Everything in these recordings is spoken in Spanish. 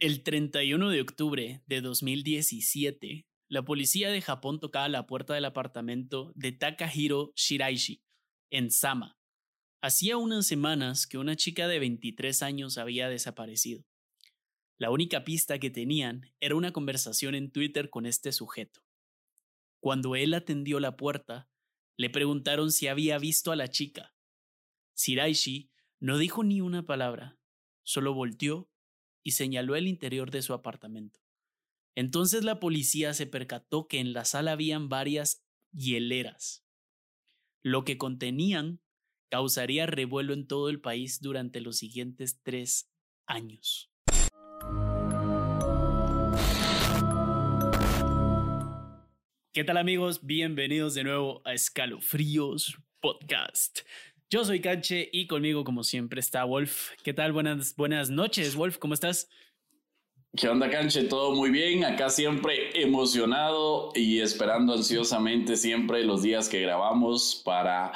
El 31 de octubre de 2017, la policía de Japón tocaba la puerta del apartamento de Takahiro Shiraishi, en Sama. Hacía unas semanas que una chica de 23 años había desaparecido. La única pista que tenían era una conversación en Twitter con este sujeto. Cuando él atendió la puerta, le preguntaron si había visto a la chica. Shiraishi no dijo ni una palabra, solo volteó y señaló el interior de su apartamento. Entonces la policía se percató que en la sala habían varias hieleras. Lo que contenían causaría revuelo en todo el país durante los siguientes tres años. ¿Qué tal amigos? Bienvenidos de nuevo a Escalofríos Podcast. Yo soy Canche y conmigo, como siempre, está Wolf. ¿Qué tal? Buenas, buenas noches, Wolf. ¿Cómo estás? ¿Qué onda, Canche? Todo muy bien. Acá siempre emocionado y esperando ansiosamente siempre los días que grabamos para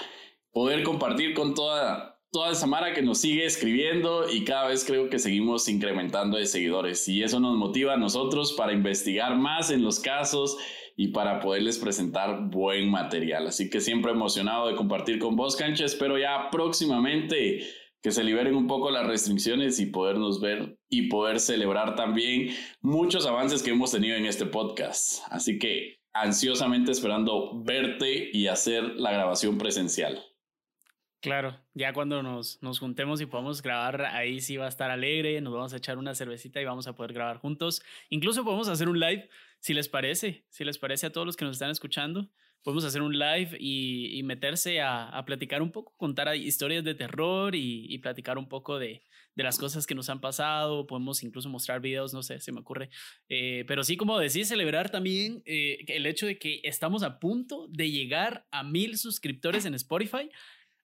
poder compartir con toda, toda esa mara que nos sigue escribiendo y cada vez creo que seguimos incrementando de seguidores. Y eso nos motiva a nosotros para investigar más en los casos y para poderles presentar buen material. Así que siempre emocionado de compartir con vos, Cancha. Espero ya próximamente que se liberen un poco las restricciones y podernos ver y poder celebrar también muchos avances que hemos tenido en este podcast. Así que ansiosamente esperando verte y hacer la grabación presencial. Claro, ya cuando nos, nos juntemos y podamos grabar, ahí sí va a estar alegre, nos vamos a echar una cervecita y vamos a poder grabar juntos. Incluso podemos hacer un live, si les parece, si les parece a todos los que nos están escuchando, podemos hacer un live y, meterse a, platicar un poco, contar historias de terror y, platicar un poco de, las cosas que nos han pasado, podemos incluso mostrar videos, no sé, se me ocurre. Eh, pero sí, como decís, celebrar también eh, el hecho de que estamos a punto de llegar a mil suscriptores en Spotify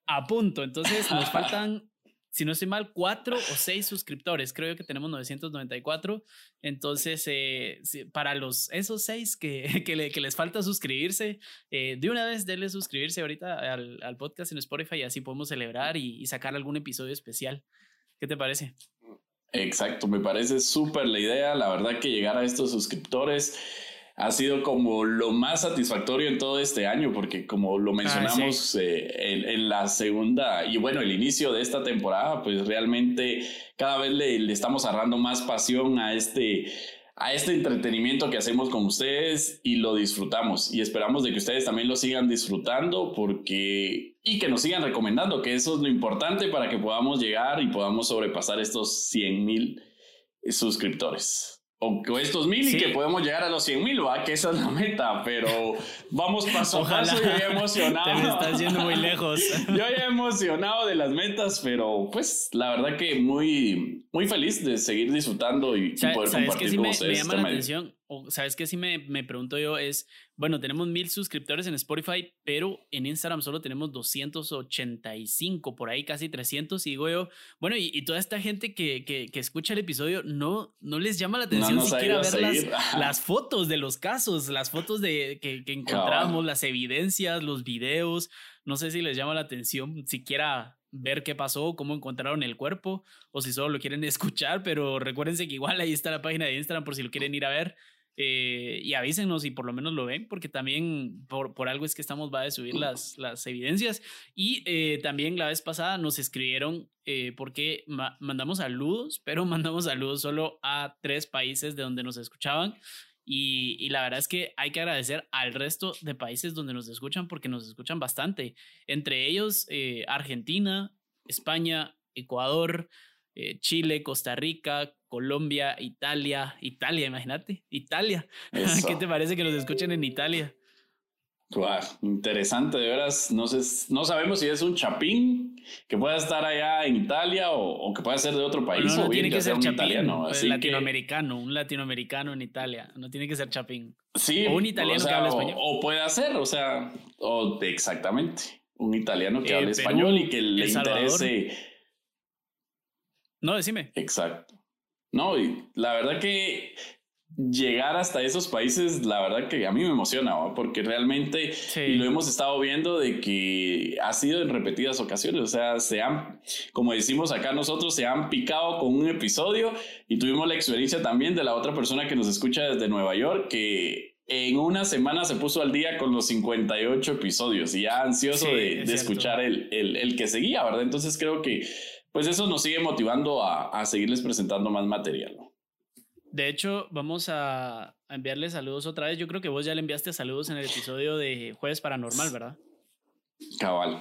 a punto. Entonces nos faltan, si no estoy mal, cuatro o seis suscriptores. Creo que tenemos 994. Entonces, eh, para los, esos seis que, que, les falta suscribirse, eh, de una vez denle suscribirse ahorita al, podcast en Spotify y así podemos celebrar y, y sacar algún episodio especial. ¿Qué te parece? Exacto, me parece súper la idea. La verdad que llegar a estos suscriptores ha sido como lo más satisfactorio en todo este año, porque como lo ah, mencionamos eh, en, la segunda y bueno, el inicio de esta temporada, pues realmente cada vez le, le estamos agarrando más pasión a este a este entretenimiento que hacemos con ustedes y lo disfrutamos. Y esperamos de que ustedes también lo sigan disfrutando porque y que nos sigan recomendando que eso es lo importante para que podamos llegar y podamos sobrepasar estos 100 mil suscriptores o, estos mil y que podemos llegar a los 100 mil, va, que esa es la meta, pero vamos paso a paso, yo ya emocionado. Te me estás yendo muy lejos. yo ya emocionado de las metas, pero pues la verdad que muy, muy feliz de seguir disfrutando y, poder compartir con ustedes. Me llama la atención o sabes que sí me, me, pregunto yo es, bueno, tenemos mil suscriptores en Spotify, pero en Instagram solo tenemos 285, por ahí casi 300, y digo yo, bueno, y, toda esta gente que, que, que, escucha el episodio, no, no les llama la atención siquiera ver las, las, fotos de los casos, las fotos de, que, que encontramos, las evidencias, los videos, no sé si les llama la atención siquiera ver qué pasó, cómo encontraron el cuerpo, o si solo lo quieren escuchar, pero recuérdense que igual ahí está la página de Instagram por si lo quieren ir a ver. Eh, y avísenos si por lo menos lo ven, porque también por, por algo es que estamos va a subir las, las evidencias. Y eh, también la vez pasada nos escribieron eh, porque mandamos saludos, pero mandamos saludos solo a tres países de donde nos escuchaban. Y, y, la verdad es que hay que agradecer al resto de países donde nos escuchan porque nos escuchan bastante. Entre ellos, Argentina, España, Ecuador, Chile, Costa Rica, Colombia, Italia, Italia, imagínate, Italia. ¿Qué te parece que nos escuchen en Italia? Wow, interesante, de veras. No, sé, no sabemos si es un chapín que pueda estar allá enItalia o, que pueda ser de otro país. No, no, tiene que, ser un italiano. Pues, latinoamericano, un latinoamericano en Italia. No tiene que ser chapín. Sí. O un italiano que habla español. O, puede ser, o sea, o exactamente. Un italiano que eh, hable español y que le interese. No, decime. Exacto. No, y la verdad que llegar hasta esos países, la verdad que a mí me emociona, porque realmente, y lo hemos estado viendo de que ha sido en repetidas ocasiones, o sea, se han, como decimos acá nosotros, se han picado con un episodio y tuvimos la experiencia también de la otra persona que nos escucha desde Nueva York, que en una semana se puso al día con los 58 episodios y ya ansioso de, escuchar el, el, que seguía, ¿verdad? Entonces creo que pues eso nos sigue motivando a, a seguirles presentando más material. ¿no? De hecho, vamos a, enviarle saludos otra vez. Yo creo que vos ya le enviaste saludos en el episodio de Jueves Paranormal, ¿verdad? Cabal.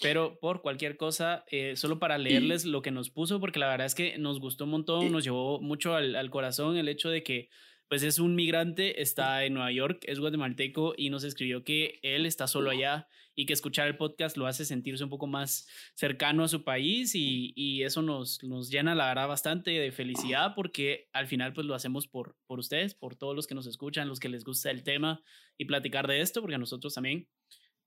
Pero por cualquier cosa, eh, solo para leerles lo que nos puso, porque la verdad es que nos gustó un montón, nos llevó mucho al, al corazón el hecho de que pues es un migrante, está en Nueva York, es guatemalteco y nos escribió que él está solo allá y que escuchar el podcast lo hace sentirse un poco más cercano a su país y, y eso nos, nos llena la verdad bastante de felicidad porque al final pues lo hacemos por, por ustedes, por todos los que nos escuchan, los que les gusta el tema y platicar de esto, porque a nosotros también.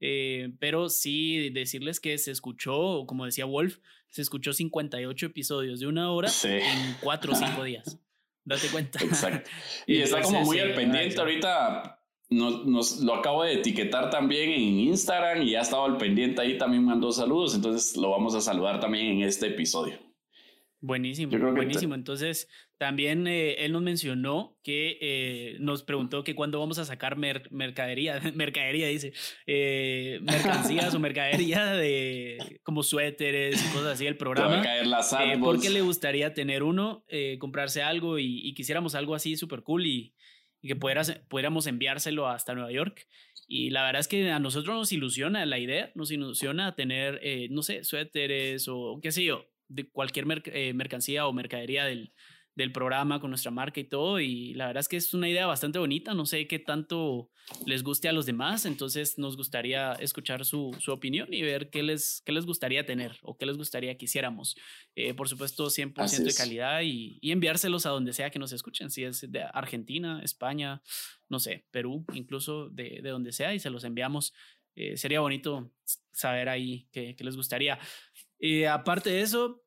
Eh, pero sí decirles que se escuchó, como decía Wolf, se escuchó 58 episodios de una hora en cuatro o cinco días. Date cuenta. Exacto. Y está como muy al pendiente ahorita. Nos, nos, lo acabo de etiquetar también en Instagram y ya estaba al pendiente ahí, también mandó saludos, entonces lo vamos a saludar también en este episodio. Buenísimo, buenísimo. Entonces, también eh, él nos mencionó que eh, nos preguntó que cuándo vamos a sacar mercadería, mercadería dice, eh, mercancías o mercadería de como suéteres y cosas así, el programa. Caer las porque le gustaría tener uno, comprarse algo y, quisiéramos algo así súper cool y, y que pudiéramos enviárselo hasta Nueva York. Y la verdad es que a nosotros nos ilusiona la idea, nos ilusiona tener, no sé, suéteres o qué sé yo, de cualquier eh, mercancía o mercadería del, del programa con nuestra marca y todo. Y la verdad es que es una idea bastante bonita. No sé qué tanto les guste a los demás. Entonces nos gustaría escuchar su, su opinión y ver qué les, qué les gustaría tener o qué les gustaría que hiciéramos. Eh, por supuesto, 100% de calidad y, y, enviárselos a donde sea que nos escuchen. Si es de Argentina, España, no sé, Perú, incluso de, de donde sea y se los enviamos. Eh, sería bonito saber ahí qué, qué les gustaría. Y aparte de eso,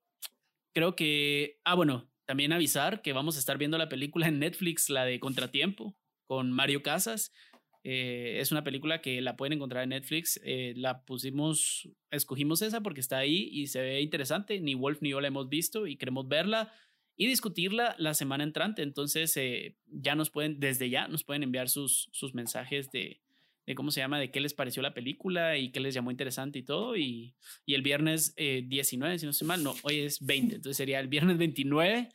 creo que, ah, bueno, también avisar que vamos a estar viendo la película en Netflix, la de Contratiempo, con Mario Casas. Eh, es una película que la pueden encontrar en Netflix. Eh, la pusimos, escogimos esa porque está ahí y se ve interesante. Ni Wolf ni yo la hemos visto y queremos verla y discutirla la semana entrante. Entonces, eh, ya nos pueden, desde ya, nos pueden enviar sus, sus mensajes de, de cómo se llama, de qué les pareció la película y qué les llamó interesante y todo. Y, y el viernes 19, eh, si no estoy mal, no, hoy es 20, entonces sería el viernes 29,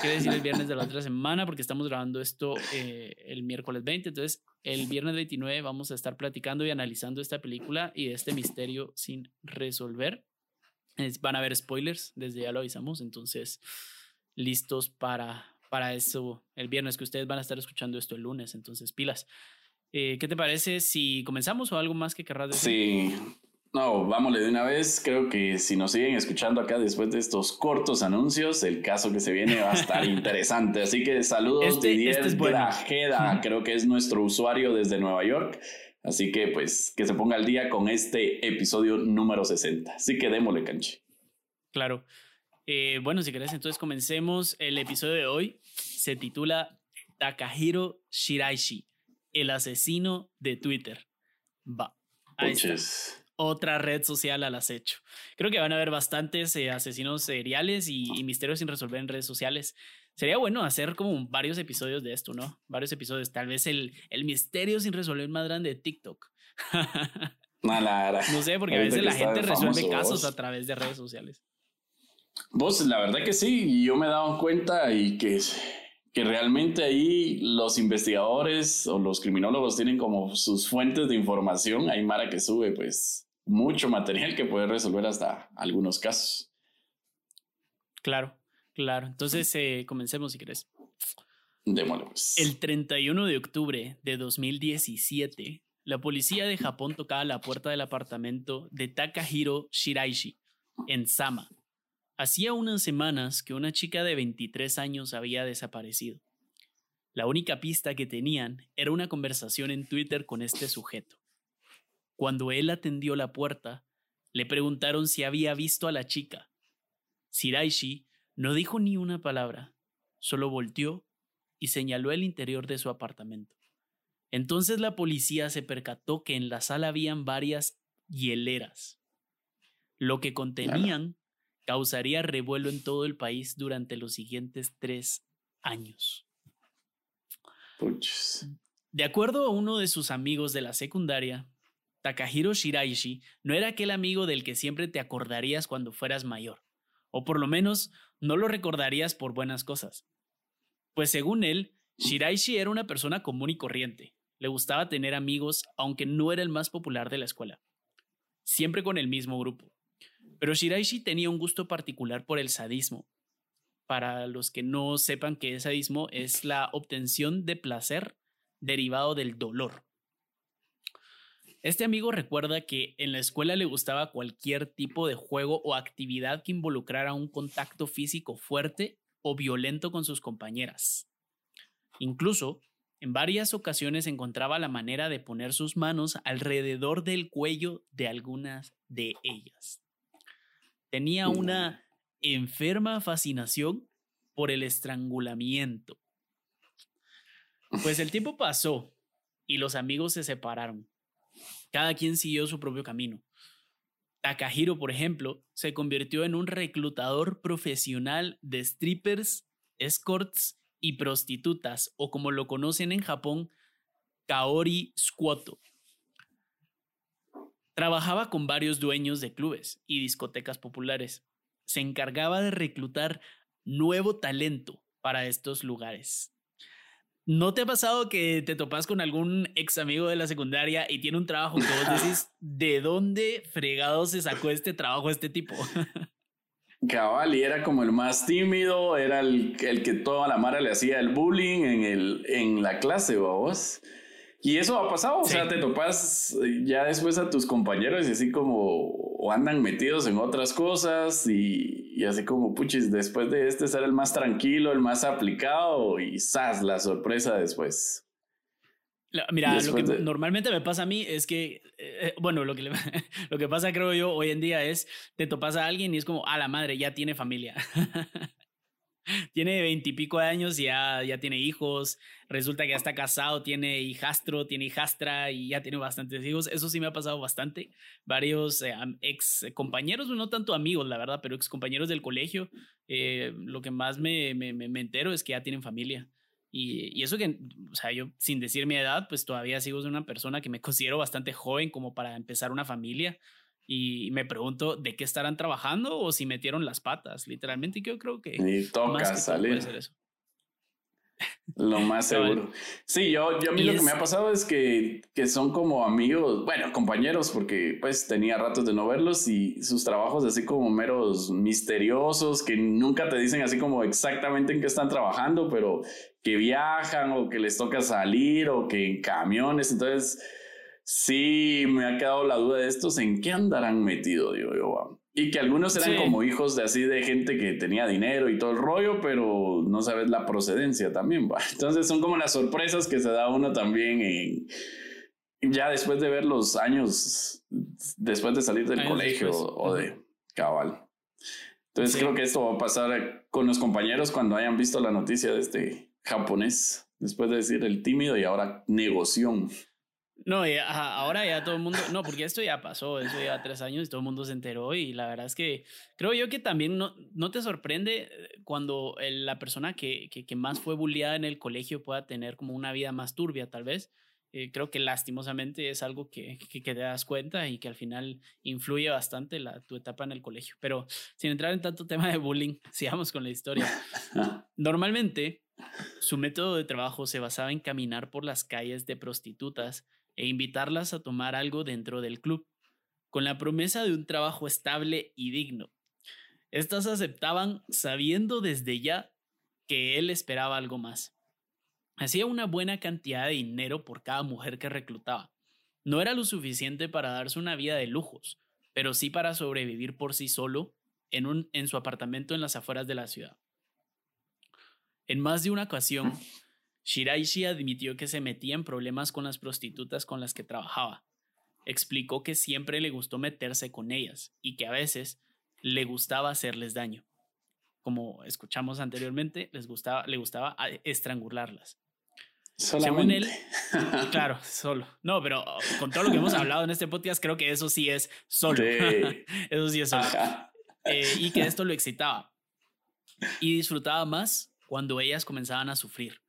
quiere decir el viernes de la otra semana, porque estamos grabando esto eh, el miércoles 20. Entonces, el viernes 29 vamos a estar platicando y analizando esta película y este misterio sin resolver. van a haber spoilers, desde ya lo avisamos, entonces listos para, para eso el viernes, que ustedes van a estar escuchando esto el lunes, entonces pilas. Eh, ¿Qué te parece si comenzamos o algo más que querrás decir? Sí, no, vámonos de una vez. Creo que si nos siguen escuchando acá después de estos cortos anuncios, el caso que se viene va a estar interesante. Así que saludos, este, Didier este Grajeda, creo que es nuestro usuario desde Nueva York. Así que pues que se ponga al día con este episodio número 60. Así que démosle canche. Claro. Eh, bueno, si querés, entonces comencemos. El episodio de hoy se titula Takahiro Shiraishi el asesino de Twitter. Va. Ahí Otra red social al acecho. Creo que van a haber bastantes eh, asesinos seriales y, misterios sin resolver en redes sociales. Sería bueno hacer como varios episodios de esto, ¿no? Varios episodios. Tal vez el, el misterio sin resolver más grande de TikTok. no sé, porque a veces la gente resuelve casos a través de redes sociales. Vos, la verdad que sí, yo me he dado cuenta y que que realmente ahí los investigadores o los criminólogos tienen como sus fuentes de información. Hay Mara que sube pues mucho material que puede resolver hasta algunos casos. Claro, claro. Entonces eh, comencemos si querés. Démoslo pues. El 31 de octubre de 2017, la policía de Japón tocaba la puerta del apartamento de Takahiro Shiraishi en Sama, Hacía unas semanas que una chica de 23 años había desaparecido. La única pista que tenían era una conversación en Twitter con este sujeto. Cuando él atendió la puerta, le preguntaron si había visto a la chica. Siraishi no dijo ni una palabra, solo volteó y señaló el interior de su apartamento. Entonces la policía se percató que en la sala habían varias hieleras. Lo que contenían causaría revuelo en todo el país durante los siguientes tres años. De acuerdo a uno de sus amigos de la secundaria, Takahiro Shiraishi no era aquel amigo del que siempre te acordarías cuando fueras mayor, o por lo menos no lo recordarías por buenas cosas. Pues según él, Shiraishi era una persona común y corriente. Le gustaba tener amigos, aunque no era el más popular de la escuela. Siempre con el mismo grupo. Pero Shiraishi tenía un gusto particular por el sadismo. Para los que no sepan qué es sadismo, es la obtención de placer derivado del dolor. Este amigo recuerda que en la escuela le gustaba cualquier tipo de juego o actividad que involucrara un contacto físico fuerte o violento con sus compañeras. Incluso, en varias ocasiones encontraba la manera de poner sus manos alrededor del cuello de algunas de ellas. Tenía una enferma fascinación por el estrangulamiento. Pues el tiempo pasó y los amigos se separaron. Cada quien siguió su propio camino. Takahiro, por ejemplo, se convirtió en un reclutador profesional de strippers, escorts y prostitutas, o como lo conocen en Japón, Kaori Squato. Trabajaba con varios dueños de clubes y discotecas populares. Se encargaba de reclutar nuevo talento para estos lugares. ¿No te ha pasado que te topas con algún ex amigo de la secundaria y tiene un trabajo que vos decís, ¿de dónde fregado se sacó este trabajo este tipo? Cabal, y era como el más tímido, era el, el que toda la mara le hacía el bullying en, el, en la clase, vos. Y eso ha pasado, o sea, te topas ya después a tus compañeros y así como o andan metidos en otras cosas y, y, así como, puchis, después de este ser el más tranquilo, el más aplicado y ¡zas! la sorpresa después. Mira, lo que normalmente me pasa a mí es que, eh, bueno, lo que, lo que pasa creo yo hoy en día es, te topas a alguien y es como, a la madre, ya tiene familia. tiene veintipico de años ya, ya tiene hijos, resulta que ya está casado, tiene hijastro, tiene hijastra y ya tiene bastantes hijos. Eso sí me ha pasado bastante. Varios eh, ex compañeros, no tanto amigos, la verdad, pero ex compañeros del colegio, eh, lo que más me, me, me, entero es que ya tienen familia. Y, y, eso que, o sea, yo sin decir mi edad, pues todavía sigo siendo una persona que me considero bastante joven como para empezar una familia y me pregunto de qué estarán trabajando o si metieron las patas, literalmente. Yo creo que. Y toca salir. eso. Lo más seguro. Sí, yo, yo a mí lo que me ha pasado es que, que son como amigos, bueno, compañeros, porque pues tenía ratos de no verlos y sus trabajos así como meros misteriosos, que nunca te dicen así como exactamente en qué están trabajando, pero que viajan o que les toca salir o que en camiones. Entonces, Sí, me ha quedado la duda de estos, ¿en qué andarán metido, digo yo? Y que algunos eran como hijos de así de gente que tenía dinero y todo el rollo, pero no sabes la procedencia también, va. Entonces son como las sorpresas que se da uno también en, ya después de ver los años, después de salir del colegio o de cabal. Entonces creo que esto va a pasar con los compañeros cuando hayan visto la noticia de este japonés, después de decir el tímido y ahora negoción. No, ahora ya todo el mundo, no, porque esto ya pasó, eso ya tres años y todo el mundo se enteró y la verdad es que creo yo que también no, no te sorprende eh, cuando la persona que, que, más fue bulliada en el colegio pueda tener como una vida más turbia tal vez. Eh, creo que lastimosamente es algo que, que, te das cuenta y que al final influye bastante la, tu etapa en el colegio. Pero sin entrar en tanto tema de bullying, sigamos con la historia. Normalmente, su método de trabajo se basaba en caminar por las calles de prostitutas e invitarlas a tomar algo dentro del club, con la promesa de un trabajo estable y digno. Estas aceptaban sabiendo desde ya que él esperaba algo más. Hacía una buena cantidad de dinero por cada mujer que reclutaba. No era lo suficiente para darse una vida de lujos, pero sí para sobrevivir por sí solo en, un, en su apartamento en las afueras de la ciudad. En más de una ocasión, Shiraishi admitió que se metía en problemas con las prostitutas con las que trabajaba. Explicó que siempre le gustó meterse con ellas y que a veces le gustaba hacerles daño. como escuchamos anteriormente, les gustaba, le gustaba estrangularlas. Según él, claro, solo. No, pero con todo lo que hemos hablado en este podcast, creo que eso sí es solo. eso sí es solo. Eh, y que esto lo excitaba. Y disfrutaba más cuando ellas comenzaban a sufrir.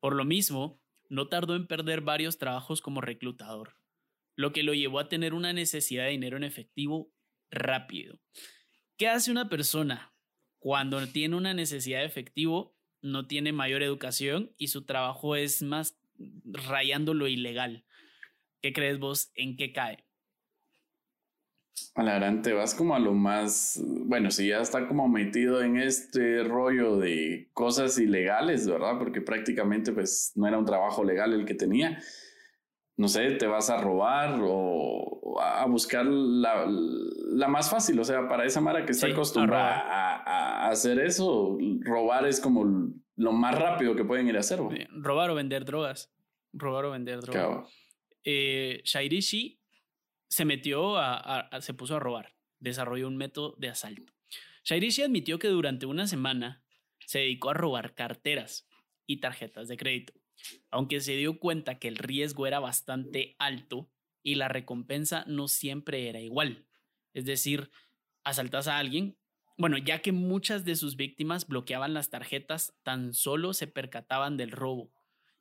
Por lo mismo, no tardó en perder varios trabajos como reclutador, lo que lo llevó a tener una necesidad de dinero en efectivo rápido. ¿Qué hace una persona cuando tiene una necesidad de efectivo? No tiene mayor educación y su trabajo es más rayando lo ilegal. ¿Qué crees vos? ¿En qué cae? A la gran te vas como a lo más, bueno, si ya está como metido en este rollo de cosas ilegales, ¿verdad? Porque prácticamente pues no era un trabajo legal el que tenía. No sé, te vas a robar o a buscar la, la más fácil, o sea, para esa Mara que está acostumbrada a, hacer eso, robar es como lo más rápido que pueden ir a hacer. Robar o vender drogas. Robar o vender drogas. Eh, Shairishi se metió a, se puso a robar, desarrolló un método de asalto. Shairishi admitió que durante una semana se dedicó a robar carteras y tarjetas de crédito, aunque se dio cuenta que el riesgo era bastante alto y la recompensa no siempre era igual. Es decir, asaltas a alguien, bueno, ya que muchas de sus víctimas bloqueaban las tarjetas, tan solo se percataban del robo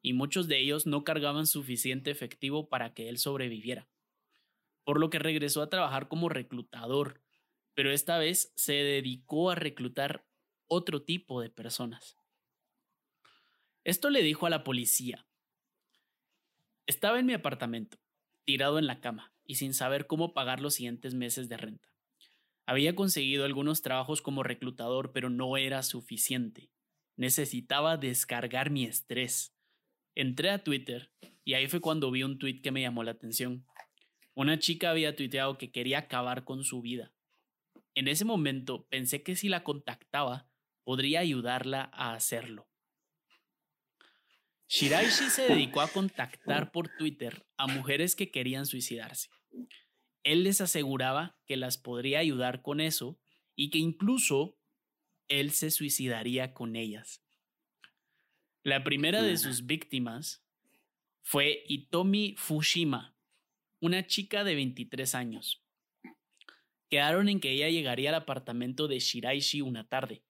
y muchos de ellos no cargaban suficiente efectivo para que él sobreviviera por lo que regresó a trabajar como reclutador, pero esta vez se dedicó a reclutar otro tipo de personas. Esto le dijo a la policía. Estaba en mi apartamento, tirado en la cama y sin saber cómo pagar los siguientes meses de renta. Había conseguido algunos trabajos como reclutador, pero no era suficiente. Necesitaba descargar mi estrés. Entré a Twitter y ahí fue cuando vi un tweet que me llamó la atención. Una chica había tuiteado que quería acabar con su vida. En ese momento pensé que si la contactaba, podría ayudarla a hacerlo. Shiraishi se dedicó a contactar por Twitter a mujeres que querían suicidarse. Él les aseguraba que las podría ayudar con eso y que incluso él se suicidaría con ellas. La primera de sus víctimas fue Itomi Fushima, una chica de 23 años. Quedaron en que ella llegaría al apartamento de Shiraishi una tarde.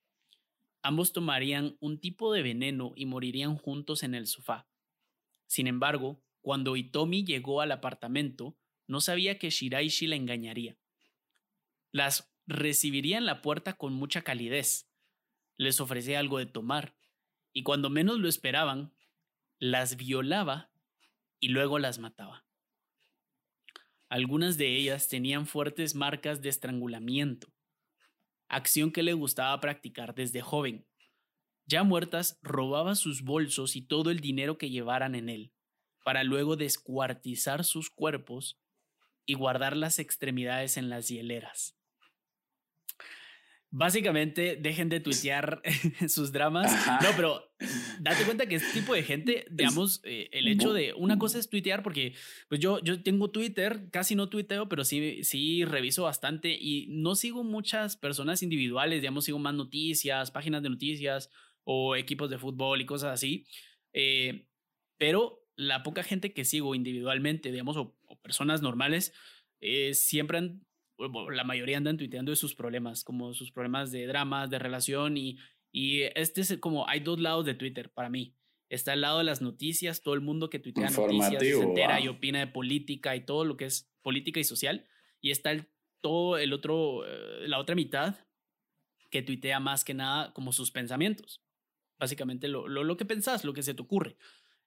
Ambos tomarían un tipo de veneno y morirían juntos en el sofá. Sin embargo, cuando Itomi llegó al apartamento, no sabía que Shiraishi la engañaría. Las recibiría en la puerta con mucha calidez. Les ofrecía algo de tomar, y cuando menos lo esperaban, las violaba y luego las mataba. Algunas de ellas tenían fuertes marcas de estrangulamiento, acción que le gustaba practicar desde joven. Ya muertas, robaba sus bolsos y todo el dinero que llevaran en él, para luego descuartizar sus cuerpos y guardar las extremidades en las hieleras básicamente dejen de tuitear sus dramas. No, pero date cuenta que este tipo de gente, digamos, eh, el hecho de una cosa es tuitear porque pues yo, yo tengo Twitter, casi no tuiteo, pero sí, sí reviso bastante y no sigo muchas personas individuales, digamos, sigo más noticias, páginas de noticias o equipos de fútbol y cosas así. Eh, pero la poca gente que sigo individualmente, digamos, o, personas normales, eh, siempre han la mayoría andan tuiteando de sus problemas, como sus problemas de dramas, de relación y, y este es como, hay dos lados de Twitter para mí. Está el lado de las noticias, todo el mundo que tuitea noticias, se entera y opina de política y todo lo que es política y social. Y está el, todo el otro, eh, la otra mitad que tuitea más que nada como sus pensamientos. Básicamente lo, lo, lo que pensás, lo que se te ocurre.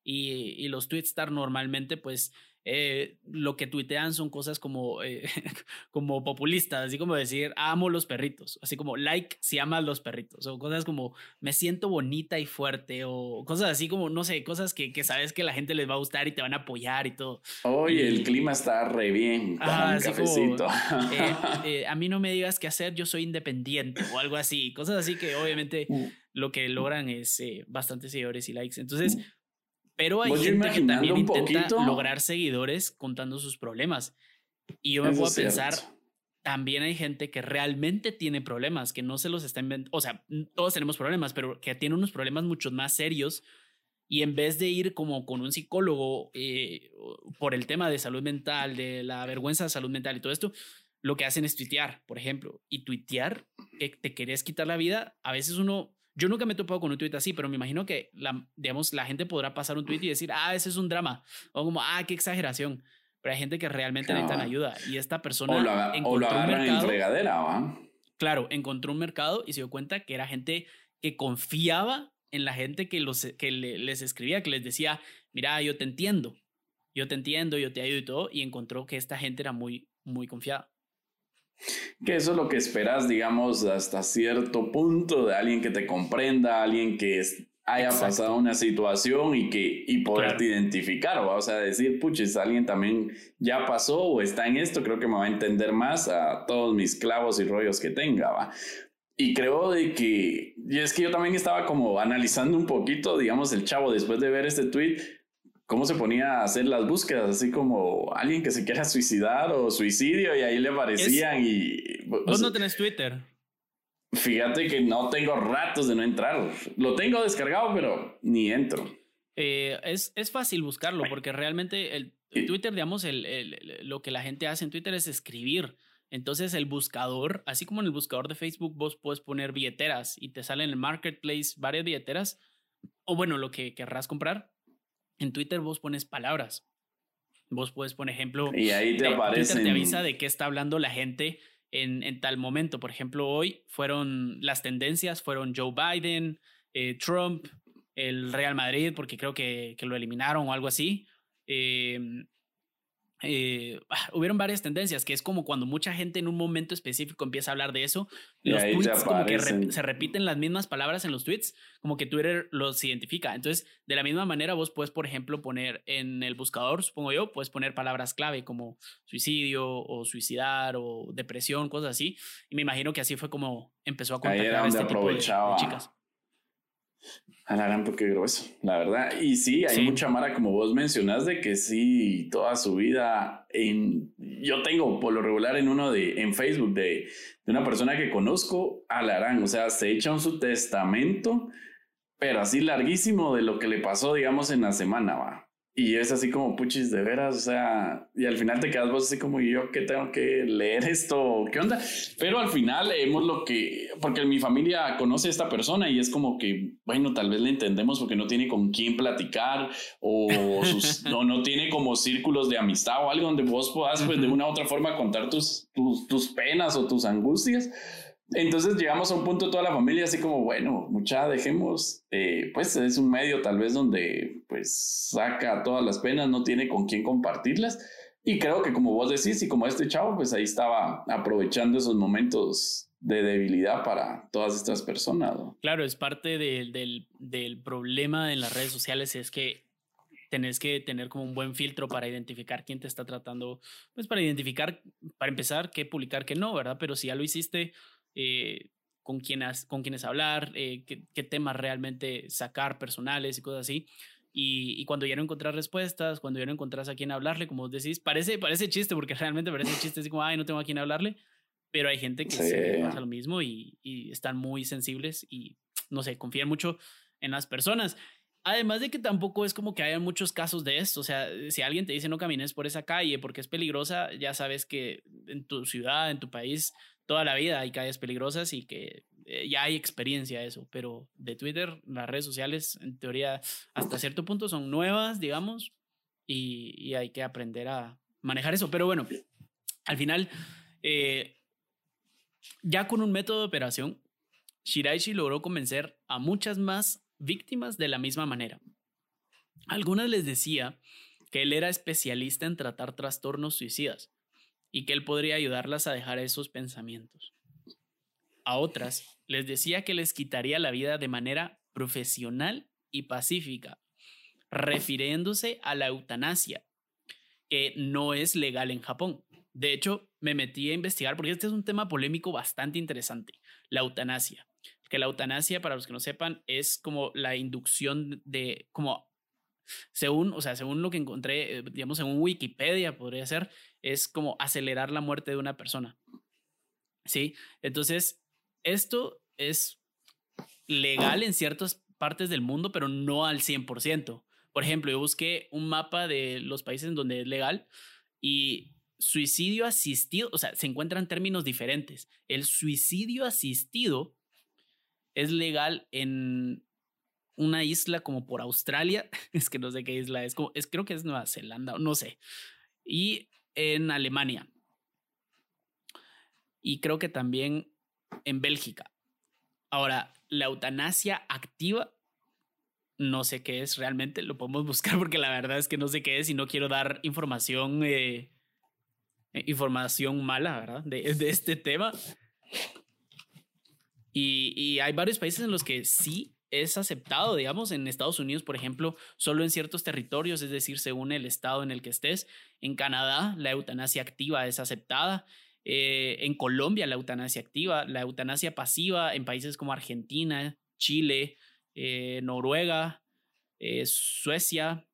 Y, y los tweets estar normalmente pues eh, lo que tuitean son cosas como, eh, como populistas, así como decir, amo los perritos, así como like si amas los perritos, o cosas como me siento bonita y fuerte, o cosas así como, no sé, cosas que, que sabes que la gente les va a gustar y te van a apoyar y todo. Oye, el clima está re bien, cafecito. Eh, a mí no me digas qué hacer, yo soy independiente, o algo así, cosas así que obviamente mm. lo que logran es bastantes seguidores y likes. Entonces, mm. Pero hay gente que también intenta lograr seguidores contando sus problemas. Y yo me puedo pensar, también hay gente que realmente tiene problemas, que no se los está inventando, o sea, todos tenemos problemas, pero que tiene unos problemas mucho más serios. Y en vez de ir como con un psicólogo eh, por el tema de salud mental, de la vergüenza de salud mental y todo esto, lo que hacen es tuitear, por ejemplo, y tuitear que te querés quitar la vida, a veces uno, yo nunca me he topado con un tuit así, pero me imagino que la, digamos, la gente podrá pasar un tuit y decir, ah, ese es un drama, o como, ah, qué exageración, pero hay gente que realmente necesita ayuda y esta persona o lo, encontró un mercado, en Claro, encontró un mercado y se dio cuenta que era gente que confiaba en la gente que, los, que les escribía, que les decía, mira, yo te entiendo, yo te entiendo, yo te ayudo y todo, y encontró que esta gente era muy, muy confiada. Que eso es lo que esperas, digamos, hasta cierto punto de alguien que te comprenda, alguien que haya pasado una situación y que y poderte identificar, o, sea, decir, puches, alguien también ya pasó o está en esto, creo que me va a entender más a todos mis clavos y rollos que tenga, ¿va? Y creo de que, y es que yo también estaba como analizando un poquito, digamos, el chavo después de ver este tweet, cómo se ponía a hacer las búsquedas, así como alguien que se quiera suicidar o suicidio y ahí le aparecían y... Vos no tenés Twitter. Fíjate que no tengo ratos de no entrar. Lo tengo descargado, pero ni entro. Eh, es, es fácil buscarlo porque realmente el, Twitter, digamos, el, el, lo que la gente hace en Twitter es escribir. Entonces el buscador, así como en el buscador de Facebook, vos puedes poner billeteras y te salen en el marketplace varias billeteras o bueno, lo que querrás comprar en Twitter vos pones palabras. Vos puedes, por ejemplo, y ahí te aparece. Twitter te avisa de qué está hablando la gente en, en, tal momento. Por ejemplo, hoy fueron las tendencias, fueron Joe Biden, eh, Trump, el Real Madrid, porque creo que, que lo eliminaron o algo así. Eh, eh, ah, hubieron varias tendencias, que es como cuando mucha gente en un momento específico empieza a hablar de eso, los tweets como que se repiten las mismas palabras en los tweets, como que Twitter los identifica. Entonces, de la misma manera, vos puedes, por ejemplo, poner en el buscador, supongo yo, puedes poner palabras clave como suicidio o suicidar o depresión, cosas así. Y me imagino que así fue como empezó a contactar a este tipo de chicas. A la gran porque grueso, la verdad. Y sí, hay mucha mara, como vos mencionas, de que sí, toda su vida en... Yo tengo por lo regular en uno de, en Facebook de, de una persona que conozco, a la gran, o sea, se echa un su testamento, pero así larguísimo de lo que le pasó, digamos, en la semana, va. Y es así como, puchis, de veras, o sea, y al final te quedas vos así como, yo que tengo que leer esto? ¿Qué onda? Pero al final leemos lo que, porque mi familia conoce a esta persona y es como que, bueno, tal vez le entendemos porque no tiene con quién platicar o no, no tiene como círculos de amistad o algo donde vos puedas, pues, de una u otra forma contar tus, tus, tus penas o tus angustias. Entonces llegamos a un punto toda la familia así como, bueno, mucha dejemos, eh, pues es un medio tal vez donde pues saca todas las penas, no tiene con quién compartirlas. Y creo que como vos decís y como este chavo, pues ahí estaba aprovechando esos momentos de debilidad para todas estas personas. Claro, es parte del, del problema en las redes sociales, es que tenés que tener como un buen filtro para identificar quién te está tratando, pues para identificar, para empezar, qué publicar, qué no, ¿verdad? Pero si ya lo hiciste, eh, con, quiénes, con quienes hablar, eh, qué, temas realmente sacar personales y cosas así. Y, cuando ya no encontrar respuestas, cuando ya no encontrás a quién hablarle, como vos decís, parece, parece chiste, porque realmente parece chiste, así como, ay, no tengo a quién hablarle, pero hay gente que se pasa lo mismo y, y, están muy sensibles y, no sé, confían mucho en las personas. Además de que tampoco es como que haya muchos casos de esto, o sea, si alguien te dice no camines por esa calle porque es peligrosa, ya sabes que en tu ciudad, en tu país, toda la vida hay calles peligrosas y que eh, ya hay experiencia de eso, pero de Twitter, las redes sociales, en teoría, hasta cierto punto son nuevas, digamos, y, hay que aprender a manejar eso. Pero bueno, al final, eh, ya con un método de operación, Shiraishi logró convencer a muchas más víctimas de la misma manera. Algunas les decía que él era especialista en tratar trastornos suicidas y que él podría ayudarlas a dejar esos pensamientos. A otras les decía que les quitaría la vida de manera profesional y pacífica, refiriéndose a la eutanasia, que no es legal en Japón. De hecho, me metí a investigar porque este es un tema polémico bastante interesante, la eutanasia. Que la eutanasia, para los que no sepan, es como la inducción de, como según, o sea, según lo que encontré, eh, digamos, en Wikipedia podría ser, es como acelerar la muerte de una persona. Sí, entonces esto es legal en ciertas partes del mundo, pero no al 100%. Por ejemplo, yo busqué un mapa de los países en donde es legal y suicidio asistido, o sea, se encuentran términos diferentes. El suicidio asistido es legal en una isla como por Australia, es que no sé qué isla es, como, es creo que es Nueva Zelanda, no sé, y en Alemania. Y creo que también en Bélgica. Ahora, la eutanasia activa, no sé qué es realmente, lo podemos buscar porque la verdad es que no sé qué es y no quiero dar información, eh, eh, información mala, ¿verdad? De, este tema. Y, hay varios países en los que sí es aceptado, digamos, en Estados Unidos, por ejemplo, solo en ciertos territorios, es decir, según el estado en el que estés. En Canadá, la eutanasia activa es aceptada. Eh, en Colombia, la eutanasia activa, la eutanasia pasiva en países como Argentina, Chile, eh, Noruega, eh, Suecia,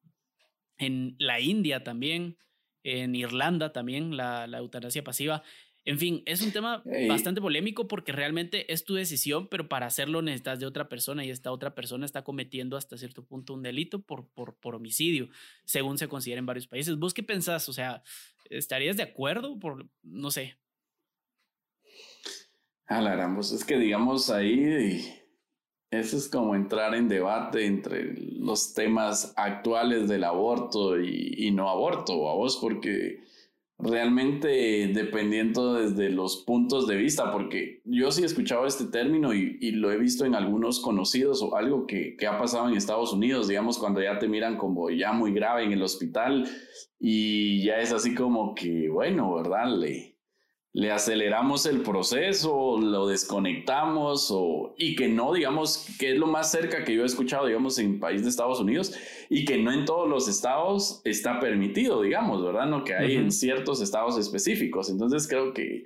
en la India también, en Irlanda también, la, la eutanasia pasiva. En fin, es un tema bastante polémico porque realmente es tu decisión, pero para hacerlo necesitas de otra persona y esta otra persona está cometiendo hasta cierto punto un delito por, por, por homicidio, según se considera en varios países. ¿Vos qué pensás? O sea, ¿estarías de acuerdo? Por, no sé. Alarambos, es que digamos ahí, eso es como entrar en debate entre los temas actuales del aborto y, y no aborto, a vos, porque realmente dependiendo desde los puntos de vista, porque yo sí he escuchado este término y, y lo he visto en algunos conocidos o algo que, que, ha pasado en Estados Unidos, digamos, cuando ya te miran como ya muy grave en el hospital y ya es así como que, bueno, ¿verdad? Le aceleramos el proceso, lo desconectamos o, y que no, digamos, que es lo más cerca que yo he escuchado, digamos, en país de Estados Unidos y que no en todos los estados está permitido, digamos, ¿verdad? No que hay en ciertos estados específicos. Entonces creo que,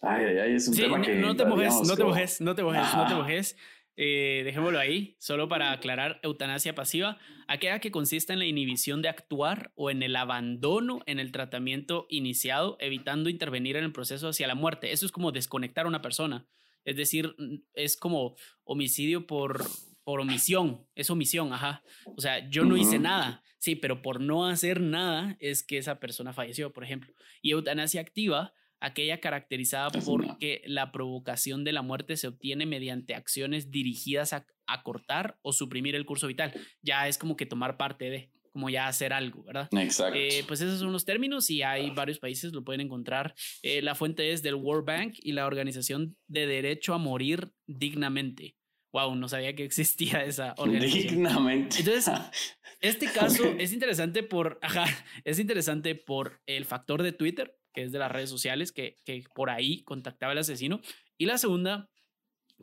ay, ay, ay es un tema que... No te mojes, no te mojes, no te mojes, no te mojes. Eh, dejémoslo ahí, solo para aclarar, eutanasia pasiva, aquella que consiste en la inhibición de actuar o en el abandono en el tratamiento iniciado, evitando intervenir en el proceso hacia la muerte. Eso es como desconectar a una persona. Es decir, es como homicidio por, por omisión, es omisión, ajá. O sea, yo no hice nada, sí, pero por no hacer nada es que esa persona falleció, por ejemplo. Y eutanasia activa aquella caracterizada porque la provocación de la muerte se obtiene mediante acciones dirigidas a, cortar o suprimir el curso vital. Ya es como que tomar parte de, como ya hacer algo, ¿verdad? Exacto. Eh, pues esos son los términos y hay varios países, lo pueden encontrar. Eh, la fuente es del World Bank y la Organización de Derecho a Morir Dignamente. Wow, no sabía que existía esa organización. Dignamente. Entonces, este caso es interesante por, ajá, es interesante por el factor de Twitter, que es de las redes sociales, que, que por ahí contactaba al asesino. Y la segunda,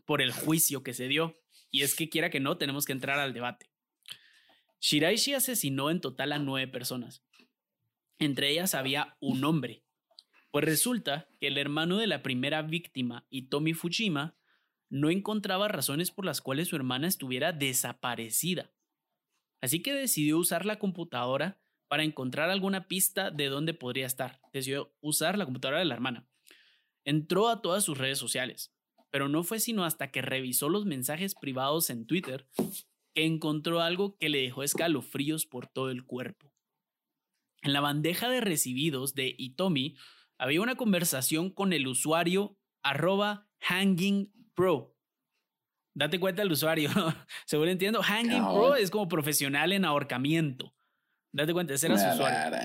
por el juicio que se dio. Y es que quiera que no, tenemos que entrar al debate. Shiraishi asesinó en total a nueve personas. Entre ellas había un hombre. Pues resulta que el hermano de la primera víctima, Itomi Fujima, no encontraba razones por las cuales su hermana estuviera desaparecida. Así que decidió usar la computadora para encontrar alguna pista de dónde podría estar. Decidió usar la computadora de la hermana. Entró a todas sus redes sociales, pero no fue sino hasta que revisó los mensajes privados en Twitter que encontró algo que le dejó escalofríos por todo el cuerpo. En la bandeja de recibidos de Itomi había una conversación con el usuario arroba hanging pro. Date cuenta el usuario, según entiendo, hanging pro es como profesional en ahorcamiento. Date cuenta, ese era su usuario.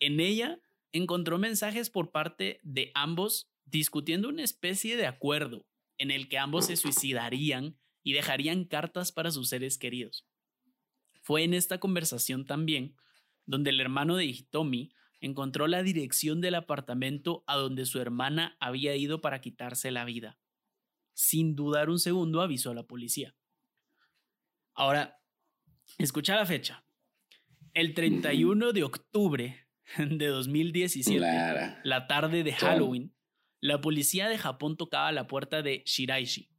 En ella encontró mensajes por parte de ambos discutiendo una especie de acuerdo en el que ambos se suicidarían y dejarían cartas para sus seres queridos. Fue en esta conversación también donde el hermano de Hitomi encontró la dirección del apartamento a donde su hermana había ido para quitarse la vida. Sin dudar un segundo avisó a la policía. Ahora, escucha la fecha. El 31 de octubre de 2017, la tarde de Halloween, la policía de Japón tocaba la puerta de Shiraishi.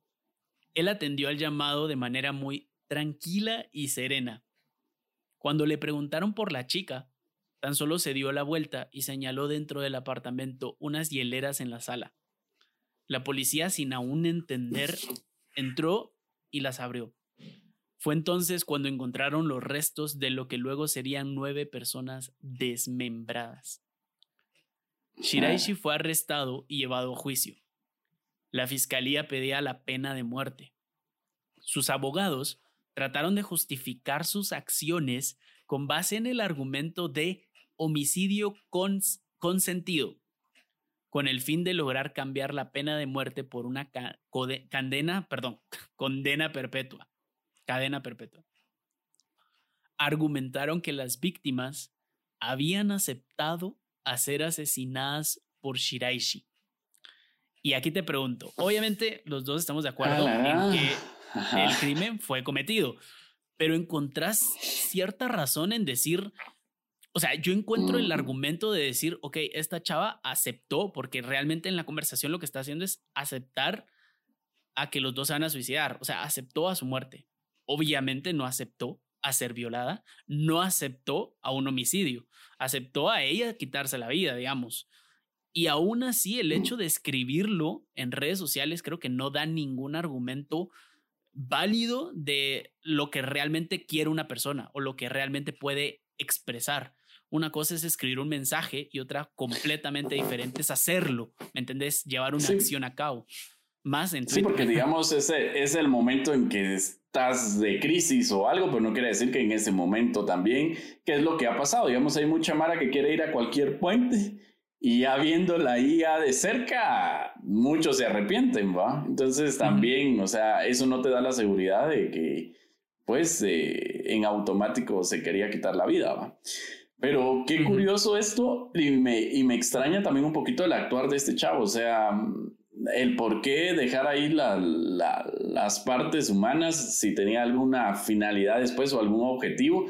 Él atendió al llamado de manera muy tranquila y serena. Cuando le preguntaron por la chica, tan solo se dio la vuelta y señaló dentro del apartamento unas hieleras en la sala. La policía, sin aún entender, entró y las abrió. Fue entonces cuando encontraron los restos de lo que luego serían nueve personas desmembradas. Shiraishi fue arrestado y llevado a juicio. La fiscalía pedía la pena de muerte. Sus abogados trataron de justificar sus acciones con base en el argumento de homicidio consentido, con el fin de lograr cambiar la pena de muerte por una cadena, perdón, condena perpetua, cadena perpetua. Argumentaron que las víctimas habían aceptado a ser asesinadas por Shiraishi. Y aquí te pregunto, obviamente los dos estamos de acuerdo en que el crimen fue cometido, pero encontrás cierta razón en decir, o sea, yo encuentro el mm. argumento de decir, ok, esta chava aceptó, porque realmente en la conversación lo que está haciendo es aceptar a que los dos se van a suicidar, o sea, aceptó a su muerte. Obviamente no aceptó a ser violada, no aceptó a un homicidio, aceptó a ella quitarse la vida, digamos. Y aún así, el hecho de escribirlo en redes sociales creo que no da ningún argumento válido de lo que realmente quiere una persona o lo que realmente puede expresar. Una cosa es escribir un mensaje y otra completamente diferente es hacerlo, ¿me entendés? Llevar una acción a cabo. Más en Sí, porque digamos, ese es el momento en que estás de crisis o algo, pero no quiere decir que en ese momento también, ¿qué es lo que ha pasado? Digamos, hay mucha Mara que quiere ir a cualquier puente y ya viendo la IA de cerca, muchos se arrepienten, ¿va? Entonces también, o sea, eso no te da la seguridad de que, pues, eh, en automático se quería quitar la vida, ¿va? Pero qué curioso esto y me, y me extraña también un poquito el actuar de este chavo, o sea, el por qué dejar ahí las partes humanas si tenía alguna finalidad después o algún objetivo.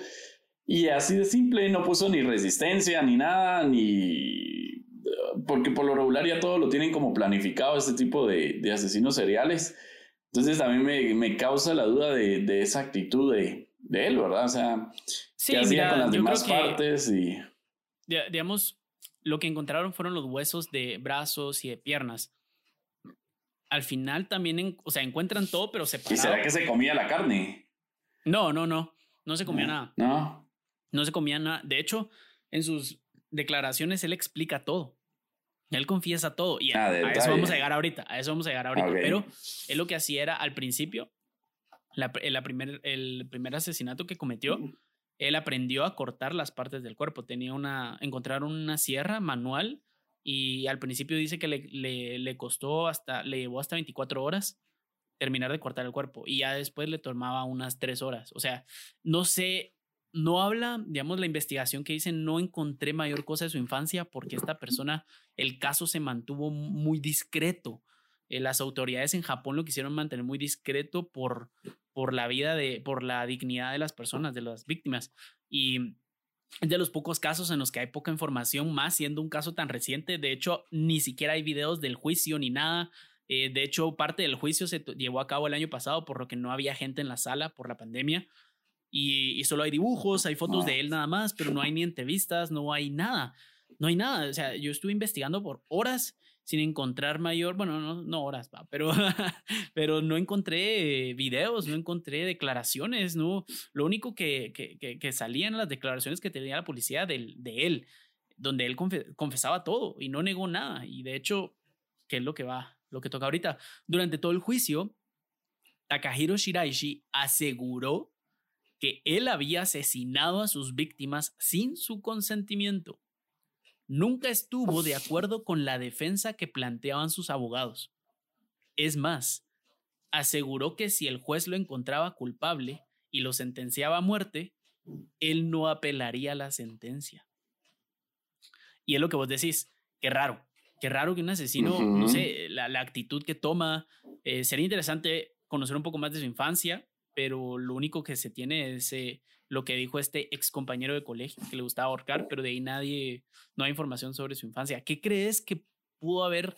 Y así de simple, no puso ni resistencia, ni nada, ni porque por lo regular ya todo lo tienen como planificado este tipo de, de asesinos seriales. Entonces también me, me causa la duda de, de esa actitud de, de, él, ¿verdad? O sea, sí, ¿qué hacía con las demás partes? Y... Digamos, lo que encontraron fueron los huesos de brazos y de piernas. Al final también, o sea, encuentran todo, pero separado. ¿Y será que se comía la carne? No, no, no. No se comía nada. No. No se comía nada. De hecho, en sus declaraciones él explica todo. Él confiesa todo y a, ah, eso vamos a llegar ahorita, a eso vamos a llegar ahorita. Pero él lo que hacía era al principio, la, primer, el primer asesinato que cometió, él aprendió a cortar las partes del cuerpo. Tenía una, encontraron una sierra manual y al principio dice que le, le, le costó hasta, le llevó hasta 24 horas terminar de cortar el cuerpo y ya después le tomaba unas 3 horas. O sea, no sé no habla, digamos, la investigación que dice, no encontré mayor cosa de su infancia porque esta persona, el caso se mantuvo muy discreto. Eh, las autoridades en Japón lo quisieron mantener muy discreto por, por la vida de, por la dignidad de las personas, de las víctimas. Y de los pocos casos en los que hay poca información, más siendo un caso tan reciente. De hecho, ni siquiera hay videos del juicio ni nada. Eh, de hecho, parte del juicio se llevó a cabo el año pasado por lo que no había gente en la sala por la pandemia y, solo hay dibujos, hay fotos de él nada más, pero no hay ni entrevistas, no hay nada, no hay nada. O sea, yo estuve investigando por horas sin encontrar mayor, bueno, no, no horas, pero, pero no encontré videos, no encontré declaraciones, no. Lo único que, que, que, salían las declaraciones que tenía la policía de, de él, donde él confesaba todo y no negó nada. Y de hecho, ¿qué es lo que va, lo que toca ahorita? Durante todo el juicio, Takahiro Shiraishi aseguró que él había asesinado a sus víctimas sin su consentimiento. Nunca estuvo de acuerdo con la defensa que planteaban sus abogados. Es más, aseguró que si el juez lo encontraba culpable y lo sentenciaba a muerte, él no apelaría la sentencia. Y es lo que vos decís, qué raro, qué raro que un asesino, no sé, la, actitud que toma, eh, sería interesante conocer un poco más de su infancia, pero lo único que se tiene es eh, lo que dijo este ex compañero de colegio que le gustaba ahorcar, pero de ahí nadie, no hay información sobre su infancia. ¿Qué crees que pudo haber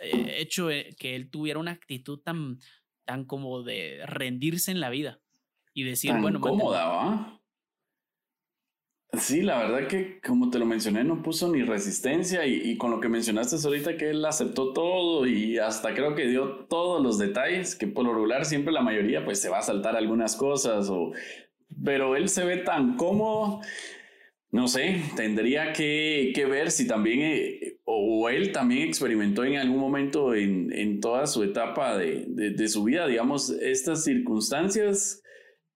eh, hecho eh, que él tuviera una actitud tan, tan como de rendirse en la vida y decir, bueno, cómoda, ¿va? Sí, la verdad que como te lo mencioné, no puso ni resistencia y, con lo que mencionaste ahorita que él aceptó todo y hasta creo que dio todos los detalles, que por lo regular siempre la mayoría pues se va a saltar algunas cosas o... Pero él se ve tan cómodo, no sé, tendría que, ver si también, eh, o él también experimentó en algún momento en, toda su etapa de, de su vida, digamos, estas circunstancias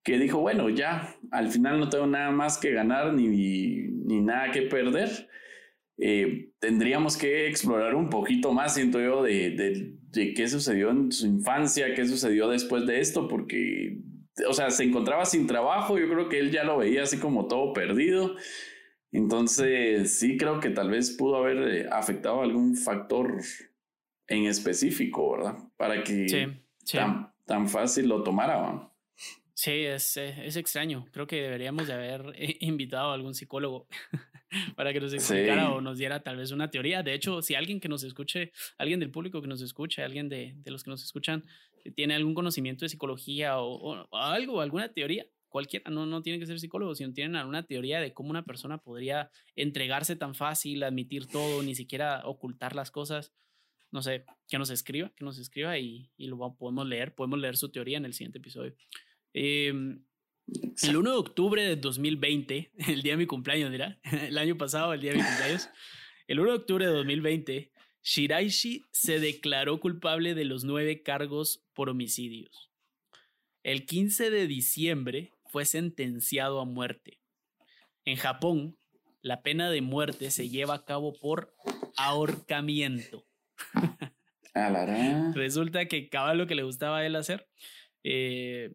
que dijo, bueno, ya, al final no tengo nada más que ganar ni, ni nada que perder. Eh, tendríamos que explorar un poquito más, siento yo, de, de, de, qué sucedió en su infancia, qué sucedió después de esto, porque, o sea, se encontraba sin trabajo, yo creo que él ya lo veía así como todo perdido. Entonces, sí creo que tal vez pudo haber eh, afectado algún factor en específico, ¿verdad? Para que Tan, tan fácil lo tomara. Sí, es, eh, es, extraño. Creo que deberíamos de haber invitado a algún psicólogo para que nos explicara o nos diera tal vez una teoría. De hecho, si alguien que nos escuche, alguien del público que nos escuche, alguien de, de los que nos escuchan, tiene algún conocimiento de psicología o, o, algo, alguna teoría, cualquiera, no, no tiene que ser psicólogo, sino tienen alguna teoría de cómo una persona podría entregarse tan fácil, admitir todo, ni siquiera ocultar las cosas. No sé, que nos escriba, que nos escriba y, y lo podemos leer, podemos leer su teoría en el siguiente episodio. Em, el 1 de octubre de 2020, el día de mi cumpleaños, dirá, el año pasado, el día de mi cumpleaños, el 1 de octubre de 2020, Shiraishi se declaró culpable de los nueve cargos por homicidios. El 15 de diciembre fue sentenciado a muerte. En Japón, la pena de muerte se lleva a cabo por ahorcamiento. Resulta que cada lo que le gustaba a él hacer. Eh,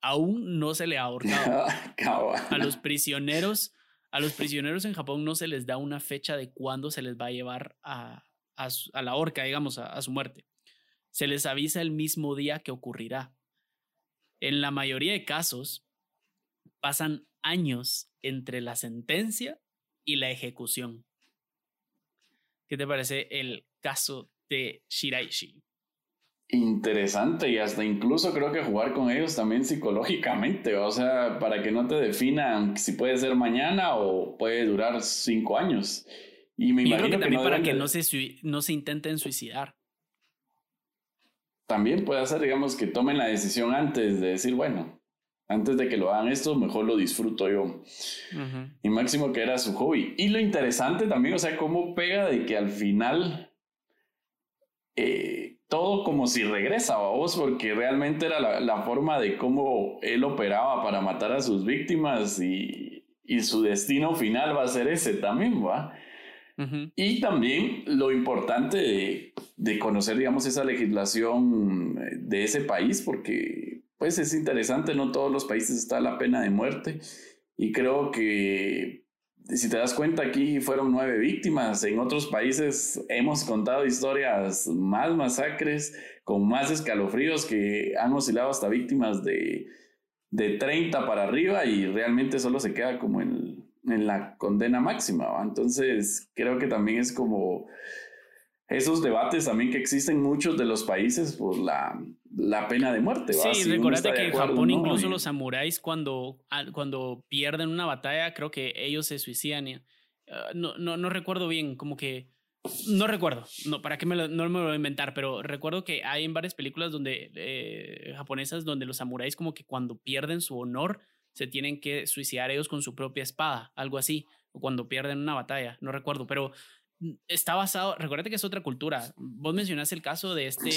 aún no se le ha ahorcado. a los prisioneros, a los prisioneros en Japón no se les da una fecha de cuándo se les va a llevar a, a, la horca, digamos, a, su muerte. Se les avisa el mismo día que ocurrirá. En la mayoría de casos, pasan años entre la sentencia y la ejecución. ¿Qué te parece el caso de Shiraishi? interesante y hasta incluso creo que jugar con ellos también psicológicamente, o sea, para que no te definan si puede ser mañana o puede durar cinco años. Y me imagino que también para que no se, no se intenten suicidar. También puede ser, digamos, que tomen la decisión antes de decir, bueno, antes de que lo hagan esto, mejor lo disfruto yo. Y máximo que era su hobby. Y lo interesante también, o sea, cómo pega de que al final... Eh, todo como si regresa a vos, porque realmente era la, forma de cómo él operaba para matar a sus víctimas y, y su destino final va a ser ese también, ¿va? Y también lo importante de, de, conocer, digamos, esa legislación de ese país, porque pues es interesante, no todos los países está la pena de muerte y creo que si te das cuenta, aquí fueron nueve víctimas. En otros países hemos contado historias más masacres, con más escalofríos, que han oscilado hasta víctimas de, de 30 para arriba y realmente solo se queda como en, en la condena máxima. Entonces, creo que también es como esos debates también que existen muchos de los países por la, la pena de muerte. Sí, si recuerda que en Japón incluso los samuráis cuando, cuando pierden una batalla, creo que ellos se suicidan. Ah, no, no, no recuerdo bien, como que... No recuerdo, no, para qué me lo, no me lo voy a inventar, pero recuerdo que hay en varias películas donde eh, japonesas donde los samuráis como que cuando pierden su honor se tienen que suicidar ellos con su propia espada, algo así, o cuando pierden una batalla, no recuerdo, pero está basado, recuérdate que es otra cultura. Vos mencionaste el caso de este,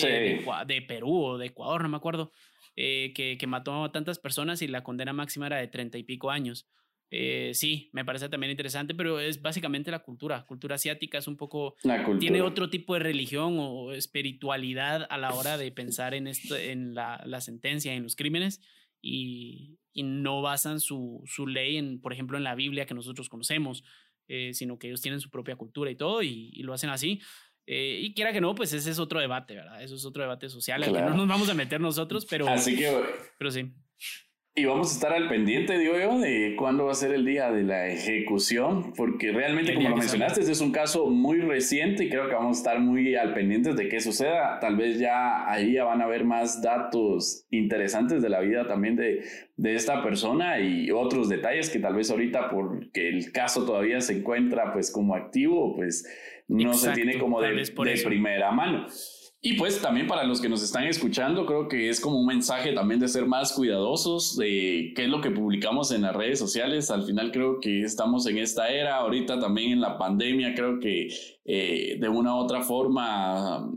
de, Perú o de Ecuador, no me acuerdo, eh, que, que, mató a tantas personas y la condena máxima era de treinta y pico años. Eh, sí, me parece también interesante, pero es básicamente la cultura. Cultura asiática es un poco... Tiene otro tipo de religión o espiritualidad a la hora de pensar en, esto, en la, la sentencia, en los crímenes, y, y no basan su, su ley, en, por ejemplo, en la Biblia que nosotros conocemos eh, sino que ellos tienen su propia cultura y todo y, lo hacen así. Eh, y quiera que no, pues ese es otro debate, ¿verdad? Eso es otro debate social, que no nos vamos a meter nosotros, pero... Así que... Pero sí. Y vamos a estar al pendiente, digo yo, de cuándo va a ser el día de la ejecución, porque realmente, como lo mencionaste, este es un caso muy reciente y creo que vamos a estar muy al pendiente de qué suceda. Tal vez ya ahí ya van a haber más datos interesantes de la vida también de, de esta persona y otros detalles que tal vez ahorita, porque el caso todavía se encuentra pues como activo, pues no se tiene como de, de primera mano. Y pues también para los que nos están escuchando, creo que es como un mensaje también de ser más cuidadosos de qué es lo que publicamos en las redes sociales. Al final creo que estamos en esta era, ahorita también en la pandemia, creo que eh, de una u otra forma...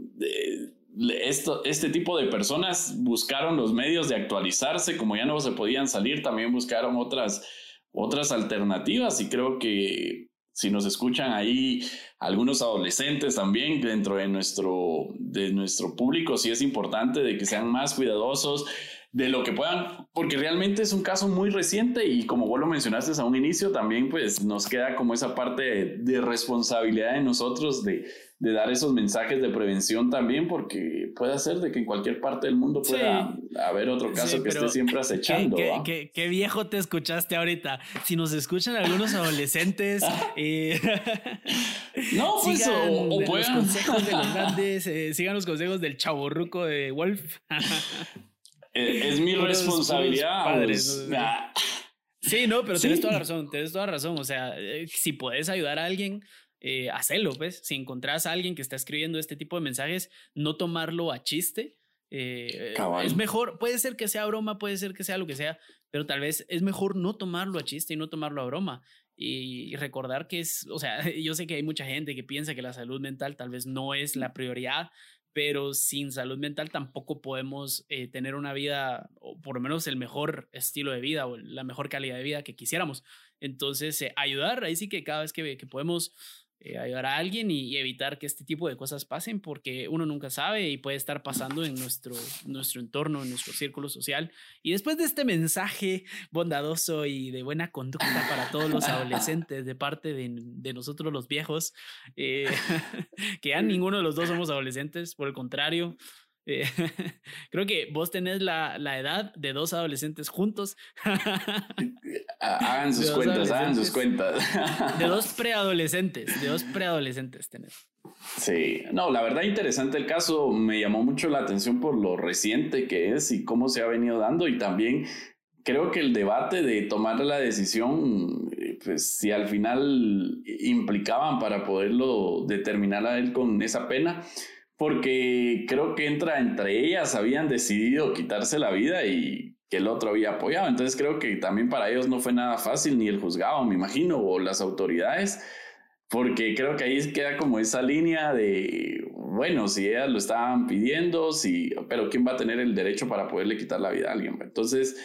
esto, este tipo de personas buscaron los medios de actualizarse, como ya no se podían salir, también buscaron otras, otras alternativas y creo que si nos escuchan ahí algunos adolescentes también dentro de nuestro, de nuestro público, sí es importante de que sean más cuidadosos de lo que puedan, porque realmente es un caso muy reciente y como vos lo mencionaste a un inicio, también pues nos queda como esa parte de responsabilidad de nosotros de, de dar esos mensajes de prevención también, porque puede ser de que en cualquier parte del mundo pueda haber otro caso que esté siempre acechando. ¿qué, qué, viejo te escuchaste ahorita. Si nos escuchan algunos adolescentes, eh, no, pues sigan o, los consejos de los grandes, eh, sigan los consejos del chaborruco de Wolf. Eh, es, mi responsabilidad. Padres. Sí, no, pero tienes toda la razón, tienes toda la razón. O sea, si puedes ayudar a alguien, eh, hacerlo, pues. Si encontrás a alguien que está escribiendo este tipo de mensajes, no tomarlo a chiste. Eh, es mejor, puede ser que sea broma, puede ser que sea lo que sea, pero tal vez es mejor no tomarlo a chiste y no tomarlo a broma. Y, recordar que es, o sea, yo sé que hay mucha gente que piensa que la salud mental tal vez no es la prioridad, pero sin salud mental tampoco podemos eh, tener una vida, o por lo menos el mejor estilo de vida o la mejor calidad de vida que quisiéramos. Entonces, ayudar, ahí sí que cada vez que, que podemos eh, ayudar a alguien y, evitar que este tipo de cosas pasen porque uno nunca sabe y puede estar pasando en nuestro, nuestro entorno, en nuestro círculo social. Y después de este mensaje bondadoso y de buena conducta para todos los adolescentes de parte de, de nosotros los viejos, eh, que ya ninguno de los dos somos adolescentes, por el contrario, eh, creo que vos tenés la, la, edad de dos adolescentes juntos. hagan sus cuentas, hagan sus cuentas. de dos preadolescentes, de dos preadolescentes tenés. Sí, no, la verdad interesante el caso, me llamó mucho la atención por lo reciente que es y cómo se ha venido dando y también creo que el debate de tomar la decisión, pues si al final implicaban para poderlo determinar a él con esa pena, porque creo que entra entre ellas, habían decidido quitarse la vida y que el otro había apoyado. Entonces creo que también para ellos no fue nada fácil, ni el juzgado, me imagino, o las autoridades, porque creo que ahí queda como esa línea de, bueno, si ellas lo estaban pidiendo, sí, pero ¿quién va a tener el derecho para poderle quitar la vida a alguien? Entonces,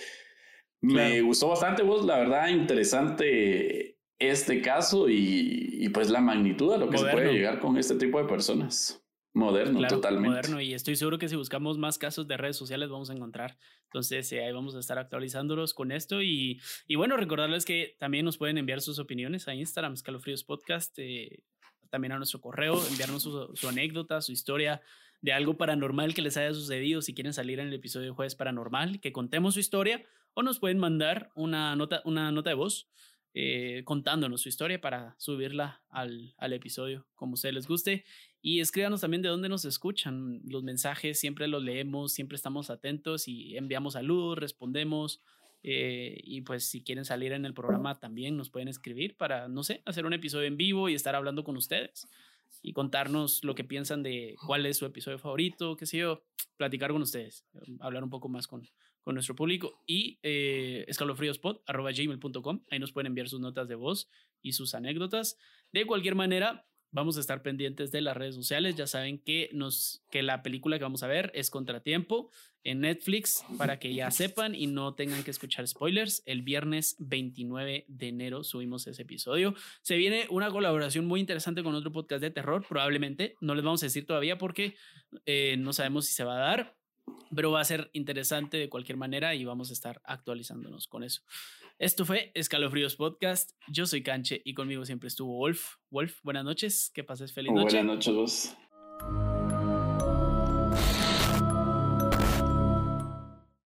me gustó bastante vos, la verdad, interesante este caso y, pues la magnitud a lo que se puede llegar con este tipo de personas. Moderno, totalmente. Moderno, y estoy seguro que si buscamos más casos de redes sociales vamos a encontrar. Entonces, eh, ahí vamos a estar actualizándolos con esto. Y, y, bueno, recordarles que también nos pueden enviar sus opiniones a Instagram, Escalofríos Podcast, eh, también a nuestro correo, enviarnos su, su, anécdota, su historia de algo paranormal que les haya sucedido. Si quieren salir en el episodio de Jueves Paranormal, que contemos su historia, o nos pueden mandar una nota, una nota de voz eh, contándonos su historia para subirla al, al, episodio como ustedes les guste. Y escríbanos también de dónde nos escuchan. Los mensajes siempre los leemos, siempre estamos atentos y enviamos saludos, respondemos. Eh, y pues si quieren salir en el programa también nos pueden escribir para, no sé, hacer un episodio en vivo y estar hablando con ustedes y contarnos lo que piensan de cuál es su episodio favorito, qué sé yo, platicar con ustedes, hablar un poco más con, con nuestro público y eh, ahí nos pueden enviar sus notas de voz y sus anécdotas. De cualquier manera, Vamos a estar pendientes de las redes sociales. Ya saben que, nos, que la película que vamos a ver es Contratiempo en Netflix para que ya sepan y no tengan que escuchar spoilers. El viernes 29 de enero subimos ese episodio. Se viene una colaboración muy interesante con otro podcast de terror, probablemente. No les vamos a decir todavía porque eh, no sabemos si se va a dar, pero va a ser interesante de cualquier manera y vamos a estar actualizándonos con eso. Esto fue Escalofríos Podcast. Yo soy Canche y conmigo siempre estuvo Wolf. Wolf, buenas noches. Que pases feliz noche. Buenas noches, vos.